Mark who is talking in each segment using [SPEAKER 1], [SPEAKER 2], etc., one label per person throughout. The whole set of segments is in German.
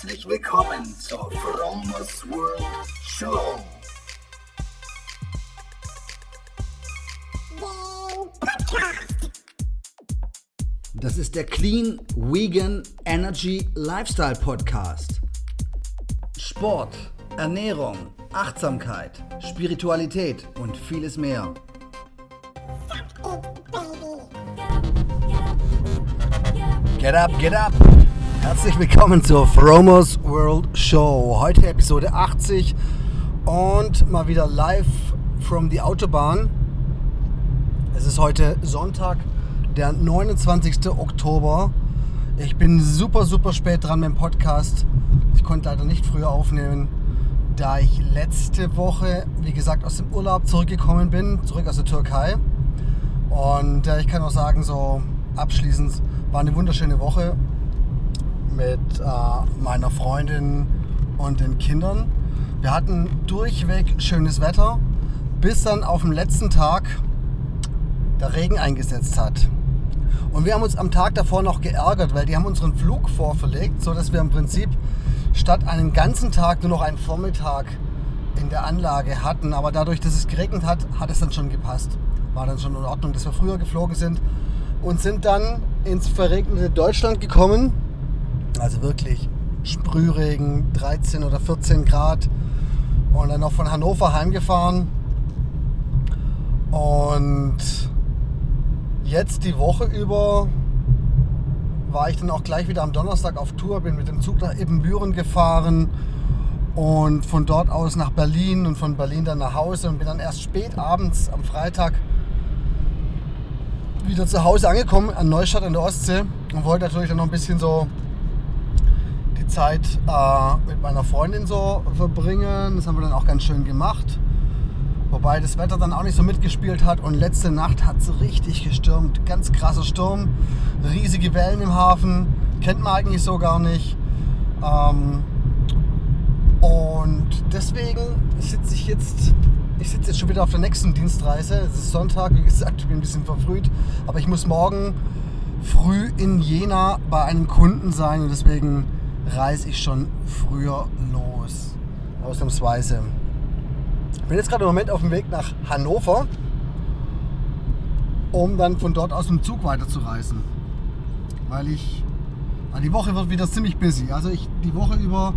[SPEAKER 1] Herzlich willkommen zur Fromos World Show. Das ist der Clean Vegan Energy Lifestyle Podcast. Sport, Ernährung, Achtsamkeit, Spiritualität und vieles mehr. Get up, get up! Herzlich willkommen zur Fromos World Show. Heute Episode 80 und mal wieder live from the Autobahn. Es ist heute Sonntag, der 29. Oktober. Ich bin super, super spät dran mit dem Podcast. Ich konnte leider nicht früher aufnehmen, da ich letzte Woche, wie gesagt, aus dem Urlaub zurückgekommen bin, zurück aus der Türkei. Und äh, ich kann auch sagen, so abschließend war eine wunderschöne Woche mit äh, meiner Freundin und den Kindern. Wir hatten durchweg schönes Wetter, bis dann auf dem letzten Tag der Regen eingesetzt hat. Und wir haben uns am Tag davor noch geärgert, weil die haben unseren Flug vorverlegt, sodass wir im Prinzip statt einen ganzen Tag nur noch einen Vormittag in der Anlage hatten. Aber dadurch, dass es geregnet hat, hat es dann schon gepasst. War dann schon in Ordnung, dass wir früher geflogen sind und sind dann ins verregnete Deutschland gekommen also wirklich Sprühregen, 13 oder 14 Grad. Und dann noch von Hannover heimgefahren. Und jetzt die Woche über war ich dann auch gleich wieder am Donnerstag auf Tour, bin mit dem Zug nach Ebenbüren gefahren und von dort aus nach Berlin und von Berlin dann nach Hause und bin dann erst spät abends am Freitag wieder zu Hause angekommen an Neustadt an der Ostsee und wollte natürlich dann noch ein bisschen so Zeit äh, mit meiner Freundin so verbringen. Das haben wir dann auch ganz schön gemacht. Wobei das Wetter dann auch nicht so mitgespielt hat und letzte Nacht hat es richtig gestürmt. Ganz krasser Sturm, riesige Wellen im Hafen, kennt man eigentlich so gar nicht. Ähm, und deswegen sitze ich jetzt, ich sitze jetzt schon wieder auf der nächsten Dienstreise. Es ist Sonntag, wie gesagt, ich bin ein bisschen verfrüht, aber ich muss morgen früh in Jena bei einem Kunden sein und deswegen reise ich schon früher los. Ausnahmsweise. Ich bin jetzt gerade im Moment auf dem Weg nach Hannover, um dann von dort aus mit dem Zug weiterzureisen. Weil ich. Die Woche wird wieder ziemlich busy. Also ich die Woche über.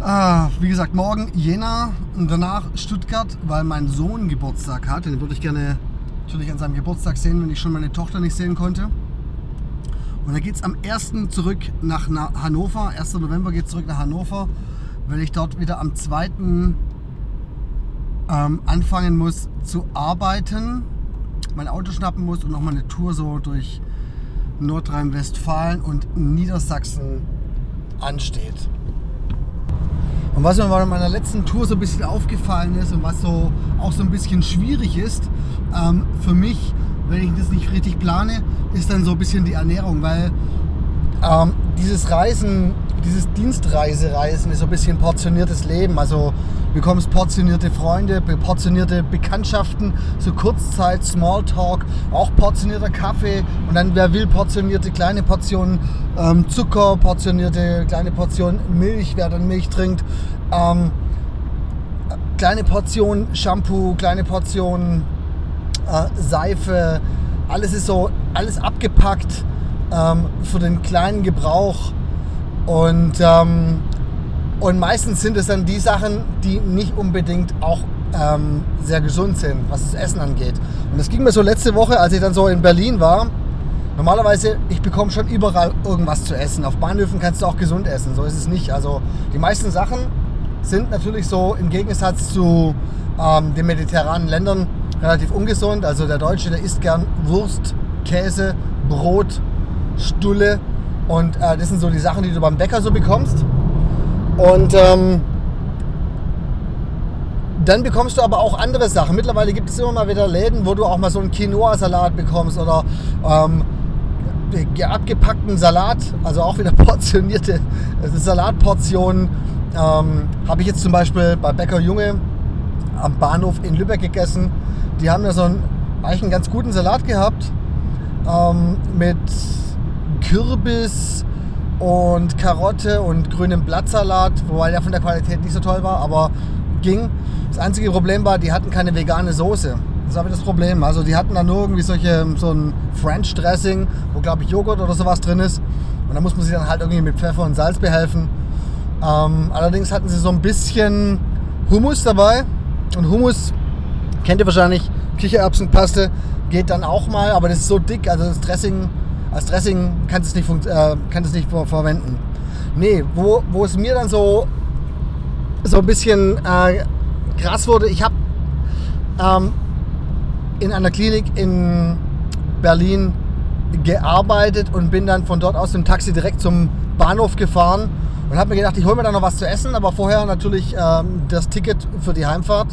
[SPEAKER 1] Äh, wie gesagt, morgen Jena und danach Stuttgart, weil mein Sohn Geburtstag hat. Den würde ich gerne natürlich an seinem Geburtstag sehen, wenn ich schon meine Tochter nicht sehen konnte. Und dann geht es am 1. zurück nach Hannover. 1. November geht es zurück nach Hannover, weil ich dort wieder am 2. Ähm, anfangen muss zu arbeiten, mein Auto schnappen muss und nochmal eine Tour so durch Nordrhein-Westfalen und Niedersachsen ansteht. Und was mir bei meiner letzten Tour so ein bisschen aufgefallen ist und was so auch so ein bisschen schwierig ist, ähm, für mich wenn ich das nicht richtig plane, ist dann so ein bisschen die Ernährung, weil ähm, dieses Reisen, dieses Dienstreisereisen ist so ein bisschen portioniertes Leben. Also du bekommst portionierte Freunde, portionierte Bekanntschaften, so Kurzzeit, Smalltalk, auch portionierter Kaffee und dann wer will portionierte kleine Portionen ähm, Zucker, portionierte kleine Portionen Milch, wer dann Milch trinkt. Ähm, kleine Portionen Shampoo, kleine Portionen äh, Seife, alles ist so, alles abgepackt ähm, für den kleinen Gebrauch. Und, ähm, und meistens sind es dann die Sachen, die nicht unbedingt auch ähm, sehr gesund sind, was das Essen angeht. Und das ging mir so letzte Woche, als ich dann so in Berlin war. Normalerweise, ich bekomme schon überall irgendwas zu essen. Auf Bahnhöfen kannst du auch gesund essen, so ist es nicht. Also die meisten Sachen sind natürlich so im Gegensatz zu ähm, den mediterranen Ländern relativ ungesund. Also der Deutsche, der isst gern Wurst, Käse, Brot, Stulle. Und äh, das sind so die Sachen, die du beim Bäcker so bekommst. Und ähm, dann bekommst du aber auch andere Sachen. Mittlerweile gibt es immer mal wieder Läden, wo du auch mal so einen Quinoa-Salat bekommst oder ähm, abgepackten Salat, also auch wieder portionierte Salatportionen. Ähm, Habe ich jetzt zum Beispiel bei Bäcker Junge am Bahnhof in Lübeck gegessen. Die haben ja so einen, eigentlich einen ganz guten Salat gehabt ähm, mit Kürbis und Karotte und grünem Blattsalat, wobei der von der Qualität nicht so toll war, aber ging. Das einzige Problem war, die hatten keine vegane Soße. Das war das Problem. Also die hatten dann nur irgendwie solche, so ein French Dressing, wo glaube ich Joghurt oder sowas drin ist. Und da muss man sich dann halt irgendwie mit Pfeffer und Salz behelfen. Ähm, allerdings hatten sie so ein bisschen Hummus dabei. Und Hummus kennt ihr wahrscheinlich, Kichererbsenpaste geht dann auch mal, aber das ist so dick, also das Dressing, als Dressing kann es nicht, äh, es nicht ver verwenden. Nee, wo, wo es mir dann so, so ein bisschen äh, krass wurde, ich habe ähm, in einer Klinik in Berlin gearbeitet und bin dann von dort aus im Taxi direkt zum Bahnhof gefahren und habe mir gedacht, ich hole mir da noch was zu essen, aber vorher natürlich ähm, das Ticket für die Heimfahrt.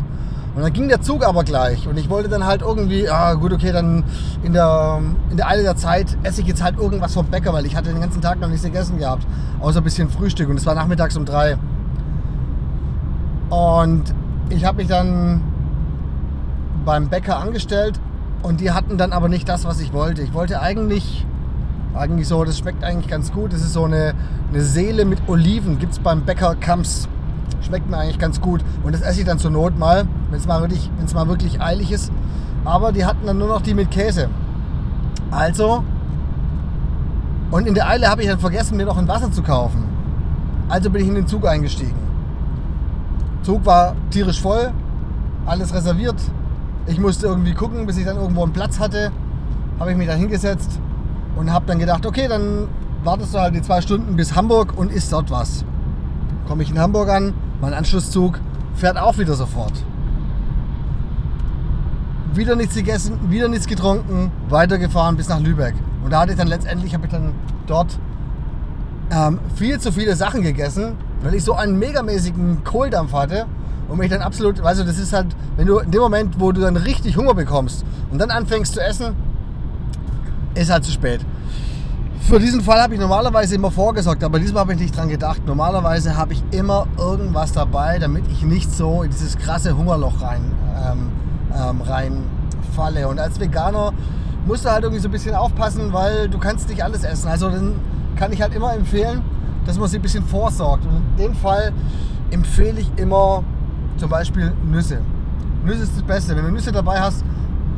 [SPEAKER 1] Und dann ging der Zug aber gleich und ich wollte dann halt irgendwie, ah gut, okay, dann in der, in der Eile der Zeit esse ich jetzt halt irgendwas vom Bäcker, weil ich hatte den ganzen Tag noch nichts gegessen gehabt, außer ein bisschen Frühstück und es war nachmittags um drei. Und ich habe mich dann beim Bäcker angestellt und die hatten dann aber nicht das, was ich wollte. Ich wollte eigentlich, eigentlich so, das schmeckt eigentlich ganz gut. Das ist so eine, eine Seele mit Oliven, gibt es beim Bäcker Kamps. Schmeckt mir eigentlich ganz gut. Und das esse ich dann zur Not mal, wenn es mal, wirklich, mal wirklich eilig ist. Aber die hatten dann nur noch die mit Käse. Also, und in der Eile habe ich dann vergessen, mir noch ein Wasser zu kaufen. Also bin ich in den Zug eingestiegen. Zug war tierisch voll, alles reserviert. Ich musste irgendwie gucken, bis ich dann irgendwo einen Platz hatte. Habe ich mich da hingesetzt und habe dann gedacht, okay, dann wartest du halt die zwei Stunden bis Hamburg und isst dort was. Komme ich in Hamburg an, mein Anschlusszug fährt auch wieder sofort. Wieder nichts gegessen, wieder nichts getrunken, weitergefahren bis nach Lübeck. Und da hatte ich dann letztendlich, habe ich dann dort ähm, viel zu viele Sachen gegessen, weil ich so einen megamäßigen Kohldampf hatte und mich dann absolut, du, das ist halt, wenn du in dem Moment, wo du dann richtig Hunger bekommst und dann anfängst zu essen, ist halt zu spät. Für diesen Fall habe ich normalerweise immer vorgesorgt, aber diesmal habe ich nicht dran gedacht. Normalerweise habe ich immer irgendwas dabei, damit ich nicht so in dieses krasse Hungerloch rein, ähm, ähm, reinfalle. Und als Veganer musst du halt irgendwie so ein bisschen aufpassen, weil du kannst nicht alles essen. Also dann kann ich halt immer empfehlen, dass man sich ein bisschen vorsorgt. Und in dem Fall empfehle ich immer zum Beispiel Nüsse. Nüsse ist das Beste. Wenn du Nüsse dabei hast,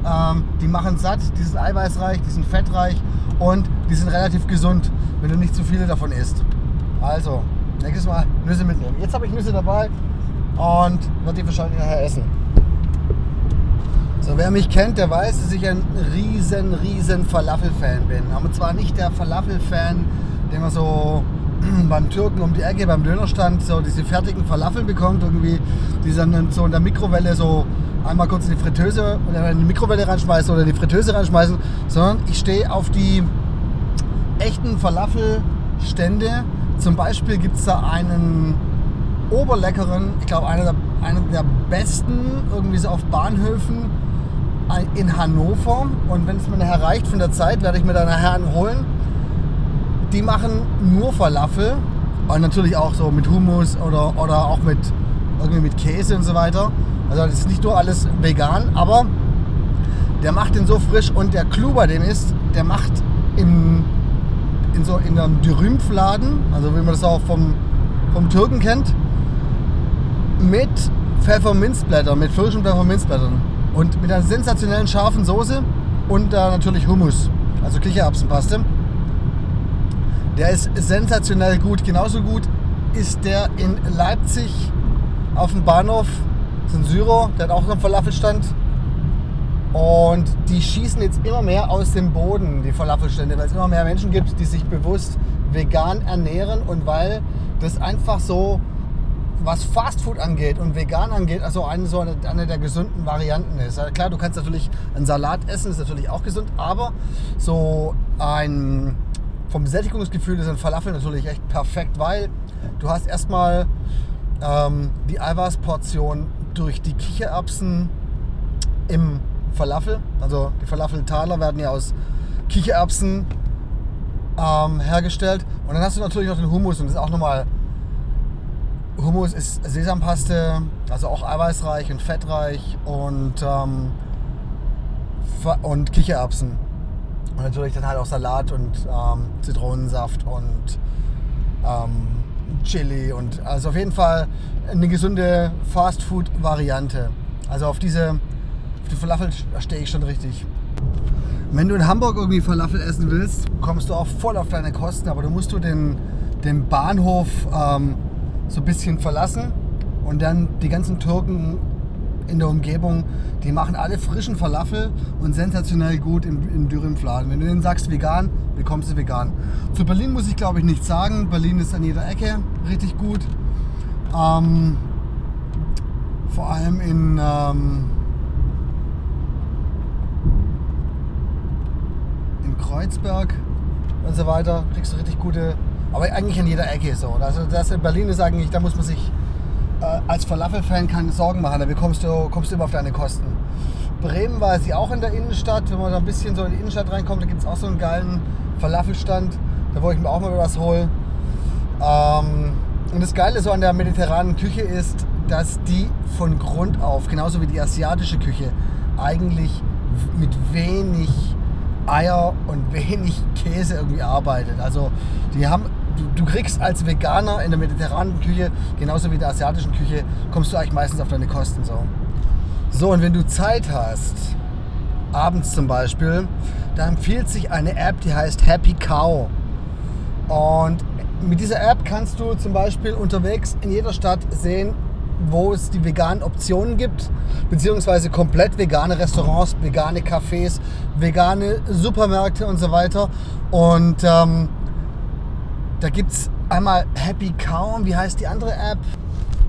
[SPEAKER 1] ähm, die machen satt, die sind eiweißreich, die sind fettreich und die sind relativ gesund, wenn du nicht zu viele davon isst. Also, nächstes Mal Nüsse mitnehmen. Jetzt habe ich Nüsse dabei und werde die wahrscheinlich nachher essen. So, wer mich kennt, der weiß, dass ich ein riesen, riesen Falafel-Fan bin. Aber zwar nicht der Falafel-Fan, den man so beim Türken um die Ecke, beim Dönerstand, so diese fertigen Falafel bekommt, irgendwie, die dann so in der Mikrowelle so einmal kurz in die Fritteuse oder in die Mikrowelle reinschmeißen oder in die Fritteuse reinschmeißen, sondern ich stehe auf die echten Falafelstände. Zum Beispiel gibt es da einen oberleckeren, ich glaube einer der, einen der besten, irgendwie so auf Bahnhöfen in Hannover. Und wenn es mir nachher reicht von der Zeit, werde ich mir da nachher einen holen. Die machen nur Falafel und natürlich auch so mit Hummus oder, oder auch mit, irgendwie mit Käse und so weiter. Also das ist nicht nur alles vegan, aber der macht den so frisch und der Clou bei dem ist, der macht im, in so in einem Dürümpfladen, also wie man das auch vom, vom Türken kennt, mit Pfefferminzblättern, mit frischen Pfefferminzblättern und mit einer sensationellen scharfen Soße und äh, natürlich Hummus, also Kichererbsenpaste. Der ist sensationell gut. Genauso gut ist der in Leipzig auf dem Bahnhof ist ein Syrer, der hat auch so einen Falafelstand. Und die schießen jetzt immer mehr aus dem Boden, die Falafelstände, weil es immer mehr Menschen gibt, die sich bewusst vegan ernähren und weil das einfach so, was Fastfood angeht und vegan angeht, also eine, so eine, eine der gesunden Varianten ist. Also klar, du kannst natürlich einen Salat essen, ist natürlich auch gesund, aber so ein vom Sättigungsgefühl ist ein Falafel natürlich echt perfekt, weil du hast erstmal ähm, die Eiweißportion durch die Kichererbsen im Falafel. Also die Falafeltaler werden ja aus Kichererbsen ähm, hergestellt. Und dann hast du natürlich noch den Hummus und das ist auch nochmal. Hummus ist Sesampaste, also auch eiweißreich und fettreich und, ähm, und Kichererbsen. Und natürlich dann halt auch Salat und ähm, Zitronensaft und Chili und also auf jeden Fall eine gesunde Fast-Food-Variante. Also auf diese auf die Falafel stehe ich schon richtig. Wenn du in Hamburg irgendwie Falafel essen willst, kommst du auch voll auf deine Kosten, aber du musst du den, den Bahnhof ähm, so ein bisschen verlassen und dann die ganzen Türken in der Umgebung, die machen alle frischen Falafel und sensationell gut im, im Dürümfladen. Wenn du denen sagst vegan, bekommst du vegan. Zu Berlin muss ich glaube ich nichts sagen. Berlin ist an jeder Ecke richtig gut. Ähm, vor allem in ähm, Kreuzberg und so weiter, kriegst du richtig gute, aber eigentlich an jeder Ecke so. Also das in Berlin ist eigentlich, da muss man sich äh, als Falafel-Fan keine Sorgen machen, da bekommst du, kommst du immer auf deine Kosten. Bremen war sie auch in der Innenstadt, wenn man da ein bisschen so in die Innenstadt reinkommt, da gibt es auch so einen geilen Falafelstand, da wo ich mir auch mal was hole. Ähm, und das Geile so an der mediterranen Küche ist, dass die von Grund auf, genauso wie die asiatische Küche, eigentlich mit wenig Eier und wenig Käse irgendwie arbeitet. Also die haben, du, du, kriegst als Veganer in der mediterranen Küche, genauso wie in der asiatischen Küche, kommst du eigentlich meistens auf deine Kosten so. So, und wenn du Zeit hast, abends zum Beispiel, da empfiehlt sich eine App, die heißt Happy Cow. Und mit dieser App kannst du zum Beispiel unterwegs in jeder Stadt sehen, wo es die veganen Optionen gibt, beziehungsweise komplett vegane Restaurants, vegane Cafés, vegane Supermärkte und so weiter. Und ähm, da gibt es einmal Happy Cow, wie heißt die andere App?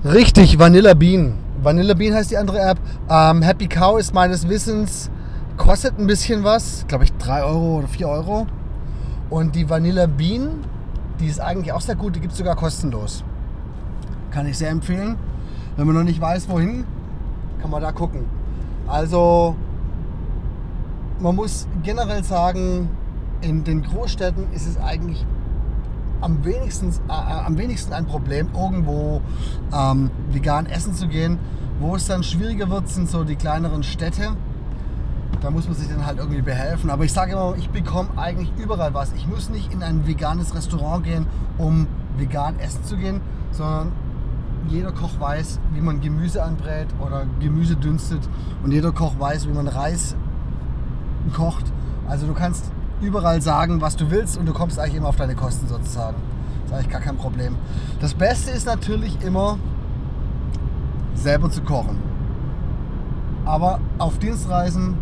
[SPEAKER 1] Richtig, Vanilla Bean. Vanilla Bean heißt die andere App. Ähm, Happy Cow ist meines Wissens, kostet ein bisschen was, glaube ich 3 Euro oder 4 Euro. Und die Vanilla Bean, die ist eigentlich auch sehr gut, die gibt es sogar kostenlos. Kann ich sehr empfehlen. Wenn man noch nicht weiß, wohin, kann man da gucken. Also man muss generell sagen, in den Großstädten ist es eigentlich am wenigsten, äh, äh, am wenigsten ein Problem, irgendwo ähm, vegan essen zu gehen. Wo es dann schwieriger wird, sind so die kleineren Städte. Da muss man sich dann halt irgendwie behelfen. Aber ich sage immer, ich bekomme eigentlich überall was. Ich muss nicht in ein veganes Restaurant gehen, um vegan essen zu gehen, sondern jeder Koch weiß, wie man Gemüse anbrät oder Gemüse dünstet und jeder Koch weiß, wie man Reis kocht. Also du kannst überall sagen, was du willst und du kommst eigentlich immer auf deine Kosten sozusagen. Das ist eigentlich gar kein Problem. Das Beste ist natürlich immer, selber zu kochen. Aber auf Dienstreisen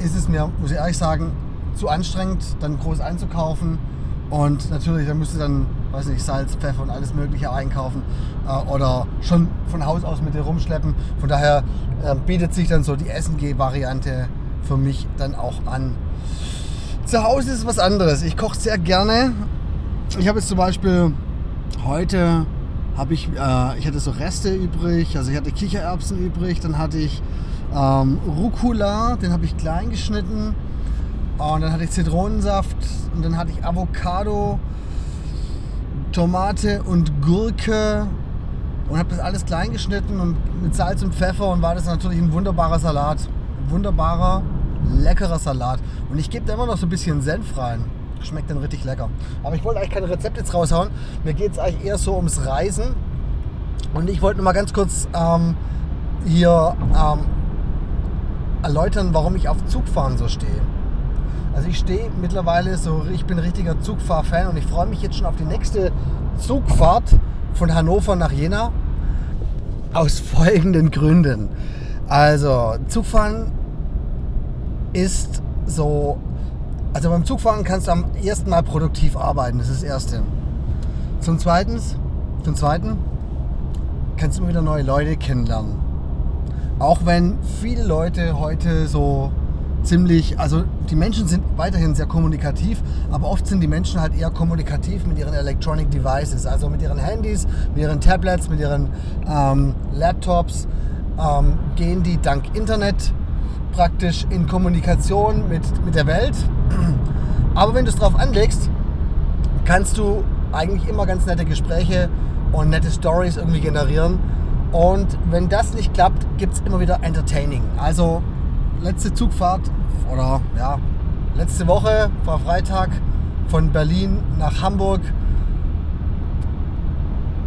[SPEAKER 1] ist es mir, muss ich ehrlich sagen, zu anstrengend, dann groß einzukaufen. Und natürlich, da müsst ihr dann weiß nicht, Salz, Pfeffer und alles Mögliche einkaufen äh, oder schon von Haus aus mit dir rumschleppen. Von daher äh, bietet sich dann so die SNG-Variante für mich dann auch an. Zu Hause ist was anderes. Ich koche sehr gerne. Ich habe jetzt zum Beispiel heute habe ich, äh, ich hatte so Reste übrig, also ich hatte Kichererbsen übrig, dann hatte ich ähm, Rucola, den habe ich klein geschnitten und dann hatte ich Zitronensaft und dann hatte ich Avocado, Tomate und Gurke und habe das alles klein geschnitten und mit Salz und Pfeffer und war das natürlich ein wunderbarer Salat. Wunderbarer, leckerer Salat. Und ich gebe da immer noch so ein bisschen Senf rein. Schmeckt dann richtig lecker. Aber ich wollte eigentlich kein Rezept jetzt raushauen. Mir geht es eigentlich eher so ums Reisen. Und ich wollte nur mal ganz kurz ähm, hier ähm, erläutern, warum ich auf Zugfahren so stehe. Also ich stehe mittlerweile so, ich bin richtiger Zugfahrfan und ich freue mich jetzt schon auf die nächste Zugfahrt von Hannover nach Jena. Aus folgenden Gründen. Also Zugfahren ist so, also beim Zugfahren kannst du am ersten Mal produktiv arbeiten, das ist das Erste. Zum Zweiten, zum Zweiten kannst du immer wieder neue Leute kennenlernen. Auch wenn viele Leute heute so ziemlich, also die Menschen sind weiterhin sehr kommunikativ, aber oft sind die Menschen halt eher kommunikativ mit ihren Electronic Devices, also mit ihren Handys, mit ihren Tablets, mit ihren ähm, Laptops, ähm, gehen die dank Internet praktisch in Kommunikation mit, mit der Welt. Aber wenn du es drauf anlegst, kannst du eigentlich immer ganz nette Gespräche und nette Stories irgendwie generieren. Und wenn das nicht klappt, gibt es immer wieder Entertaining. Also letzte Zugfahrt oder ja, letzte Woche war Freitag von Berlin nach Hamburg.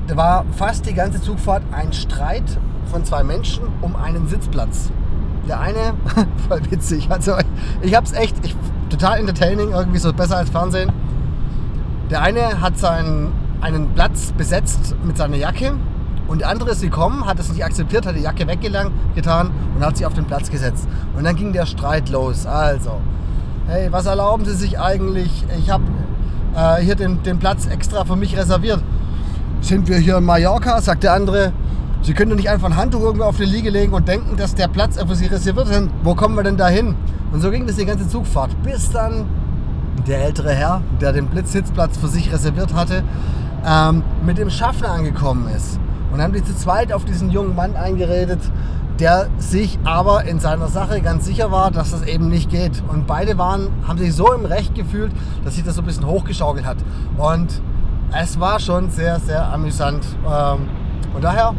[SPEAKER 1] da war fast die ganze Zugfahrt ein Streit von zwei Menschen um einen Sitzplatz. Der eine, voll witzig, also ich hab's echt, ich, total entertaining, irgendwie so besser als Fernsehen. Der eine hat seinen, einen Platz besetzt mit seiner Jacke und der andere ist gekommen, hat es nicht akzeptiert, hat die Jacke weggetan und hat sie auf den Platz gesetzt. Und dann ging der Streit los. Also, hey, was erlauben Sie sich eigentlich? Ich habe äh, hier den, den Platz extra für mich reserviert. Sind wir hier in Mallorca? Sagt der andere. Sie können doch nicht einfach ein Handtuch irgendwo auf die Liege legen und denken, dass der Platz für Sie reserviert ist. Wo kommen wir denn da hin? Und so ging das die ganze Zugfahrt. Bis dann der ältere Herr, der den Blitzsitzplatz für sich reserviert hatte, ähm, mit dem Schaffner angekommen ist. Und haben die zu zweit auf diesen jungen Mann eingeredet, der sich aber in seiner Sache ganz sicher war, dass das eben nicht geht. Und beide waren, haben sich so im Recht gefühlt, dass sich das so ein bisschen hochgeschaukelt hat. Und es war schon sehr, sehr amüsant. Ähm, und daher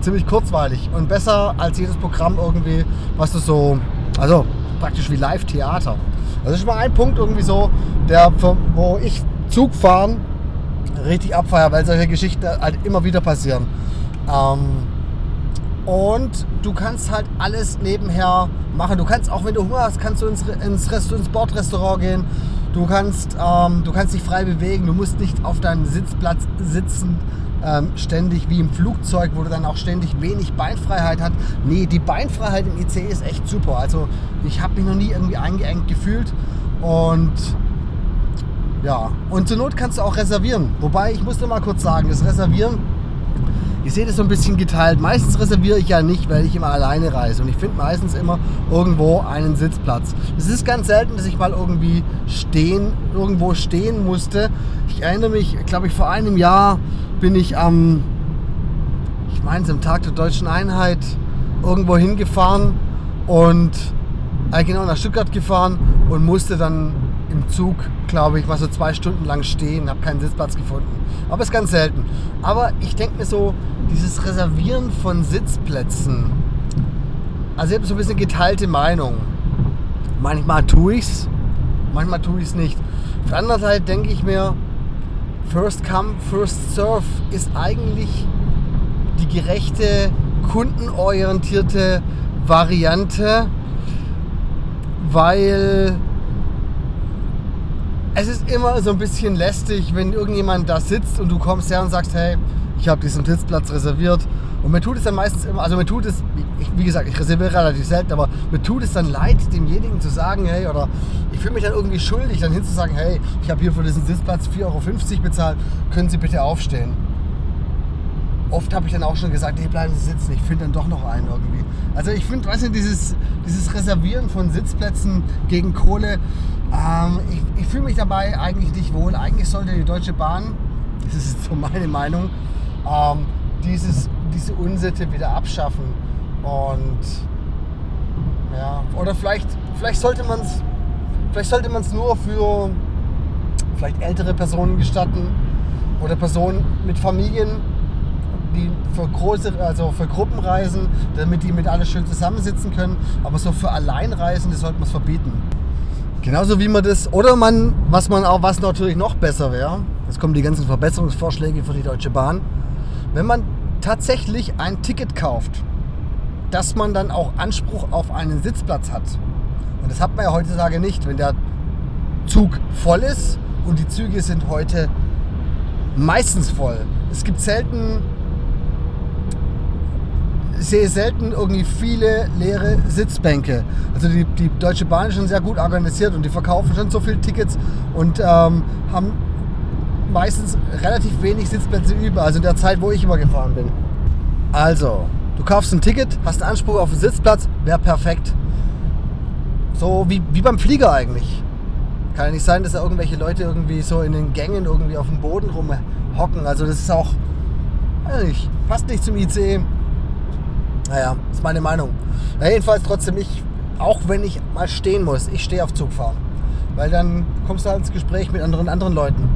[SPEAKER 1] ziemlich kurzweilig und besser als jedes Programm irgendwie, was du so, also praktisch wie Live-Theater. Das ist schon mal ein Punkt irgendwie so, der, wo ich Zug fahren richtig abfeier, weil solche Geschichten halt immer wieder passieren. Ähm, und du kannst halt alles nebenher machen. Du kannst auch, wenn du Hunger hast, kannst du ins, ins, Rest, ins Bordrestaurant gehen. Du kannst, ähm, du kannst dich frei bewegen. Du musst nicht auf deinem Sitzplatz sitzen, ähm, ständig wie im Flugzeug, wo du dann auch ständig wenig Beinfreiheit hast. Nee, die Beinfreiheit im ICE ist echt super. Also ich habe mich noch nie irgendwie eingeengt gefühlt. Und ja, und zur Not kannst du auch reservieren. Wobei, ich muss dir mal kurz sagen, das Reservieren, ich sehe das so ein bisschen geteilt. Meistens reserviere ich ja nicht, weil ich immer alleine reise. Und ich finde meistens immer irgendwo einen Sitzplatz. Es ist ganz selten, dass ich mal irgendwie stehen, irgendwo stehen musste. Ich erinnere mich, glaube ich, vor einem Jahr bin ich am, ich meine es am Tag der Deutschen Einheit, irgendwo hingefahren und äh, genau nach Stuttgart gefahren und musste dann im Zug, glaube ich, mal so zwei Stunden lang stehen, habe keinen Sitzplatz gefunden. Aber ist ganz selten. Aber ich denke mir so, dieses Reservieren von Sitzplätzen, also ich habe so ein bisschen geteilte Meinung. Manchmal tue ich es, manchmal tue ich es nicht. Auf der anderen Seite denke ich mir, First Come, First Serve ist eigentlich die gerechte, kundenorientierte Variante, weil es ist immer so ein bisschen lästig, wenn irgendjemand da sitzt und du kommst her und sagst, hey, ich habe diesen Sitzplatz reserviert. Und mir tut es dann meistens immer, also mir tut es, ich, wie gesagt, ich reserviere relativ selten, aber mir tut es dann leid, demjenigen zu sagen, hey, oder ich fühle mich dann irgendwie schuldig, dann hinzusagen, hey, ich habe hier für diesen Sitzplatz 4,50 Euro bezahlt, können Sie bitte aufstehen. Oft habe ich dann auch schon gesagt, hey, bleiben Sie sitzen, ich finde dann doch noch einen irgendwie. Also ich finde, weißt du, dieses, dieses Reservieren von Sitzplätzen gegen Kohle, ähm, ich, ich fühle mich dabei eigentlich nicht wohl. Eigentlich sollte die Deutsche Bahn, das ist so meine Meinung, ähm, dieses, diese Unsitte wieder abschaffen. Und ja, oder vielleicht, vielleicht sollte man es vielleicht sollte man es nur für vielleicht ältere Personen gestatten oder Personen mit Familien, die für große, also für Gruppenreisen, damit die mit alle schön zusammensitzen können. Aber so für Alleinreisende sollte man es verbieten. Genauso wie man das, oder man, was man auch, was natürlich noch besser wäre, jetzt kommen die ganzen Verbesserungsvorschläge für die Deutsche Bahn, wenn man tatsächlich ein Ticket kauft, dass man dann auch Anspruch auf einen Sitzplatz hat. Und das hat man ja heutzutage nicht, wenn der Zug voll ist und die Züge sind heute meistens voll. Es gibt selten sehe selten irgendwie viele leere Sitzbänke. Also die, die Deutsche Bahn ist schon sehr gut organisiert und die verkaufen schon so viele Tickets und ähm, haben meistens relativ wenig Sitzplätze über, also in der Zeit, wo ich immer gefahren bin. Also, du kaufst ein Ticket, hast Anspruch auf einen Sitzplatz, wäre perfekt. So wie, wie beim Flieger eigentlich. Kann ja nicht sein, dass da irgendwelche Leute irgendwie so in den Gängen irgendwie auf dem Boden rumhocken. Also das ist auch, nicht, passt nicht zum ICE. Naja, ist meine Meinung. Na, jedenfalls trotzdem, ich, auch wenn ich mal stehen muss, ich stehe auf Zugfahren. Weil dann kommst du halt ins Gespräch mit anderen, anderen Leuten.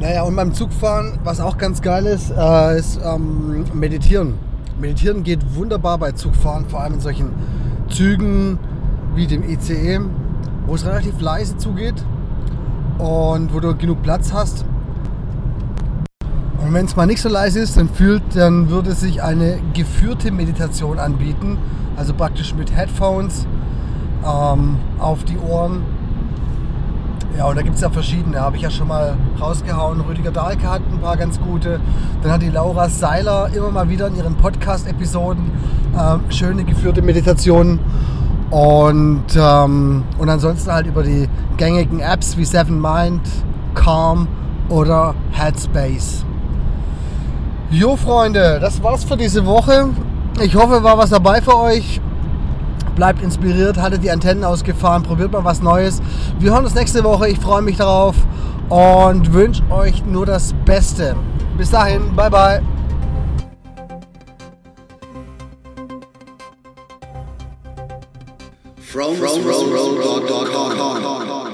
[SPEAKER 1] Naja, und beim Zugfahren, was auch ganz geil ist, äh, ist ähm, Meditieren. Meditieren geht wunderbar bei Zugfahren, vor allem in solchen Zügen wie dem ICE, wo es relativ leise zugeht und wo du genug Platz hast Und wenn es mal nicht so leise ist, dann fühlt, dann würde sich eine geführte Meditation anbieten. Also praktisch mit Headphones ähm, auf die Ohren. Ja, und da gibt es ja verschiedene, habe ich ja schon mal rausgehauen. Rüdiger Dahlke hat ein paar ganz gute. Dann hat die Laura Seiler immer mal wieder in ihren Podcast-Episoden äh, schöne geführte Meditationen. Und, ähm, und ansonsten halt über die gängigen Apps wie Seven Mind, Calm oder Headspace. Jo Freunde, das war's für diese Woche. Ich hoffe, war was dabei für euch. Bleibt inspiriert, haltet die Antennen ausgefahren, probiert mal was Neues. Wir hören uns nächste Woche. Ich freue mich darauf und wünsche euch nur das Beste. Bis dahin, bye bye.
[SPEAKER 2] From, from, from, from, from, from, from.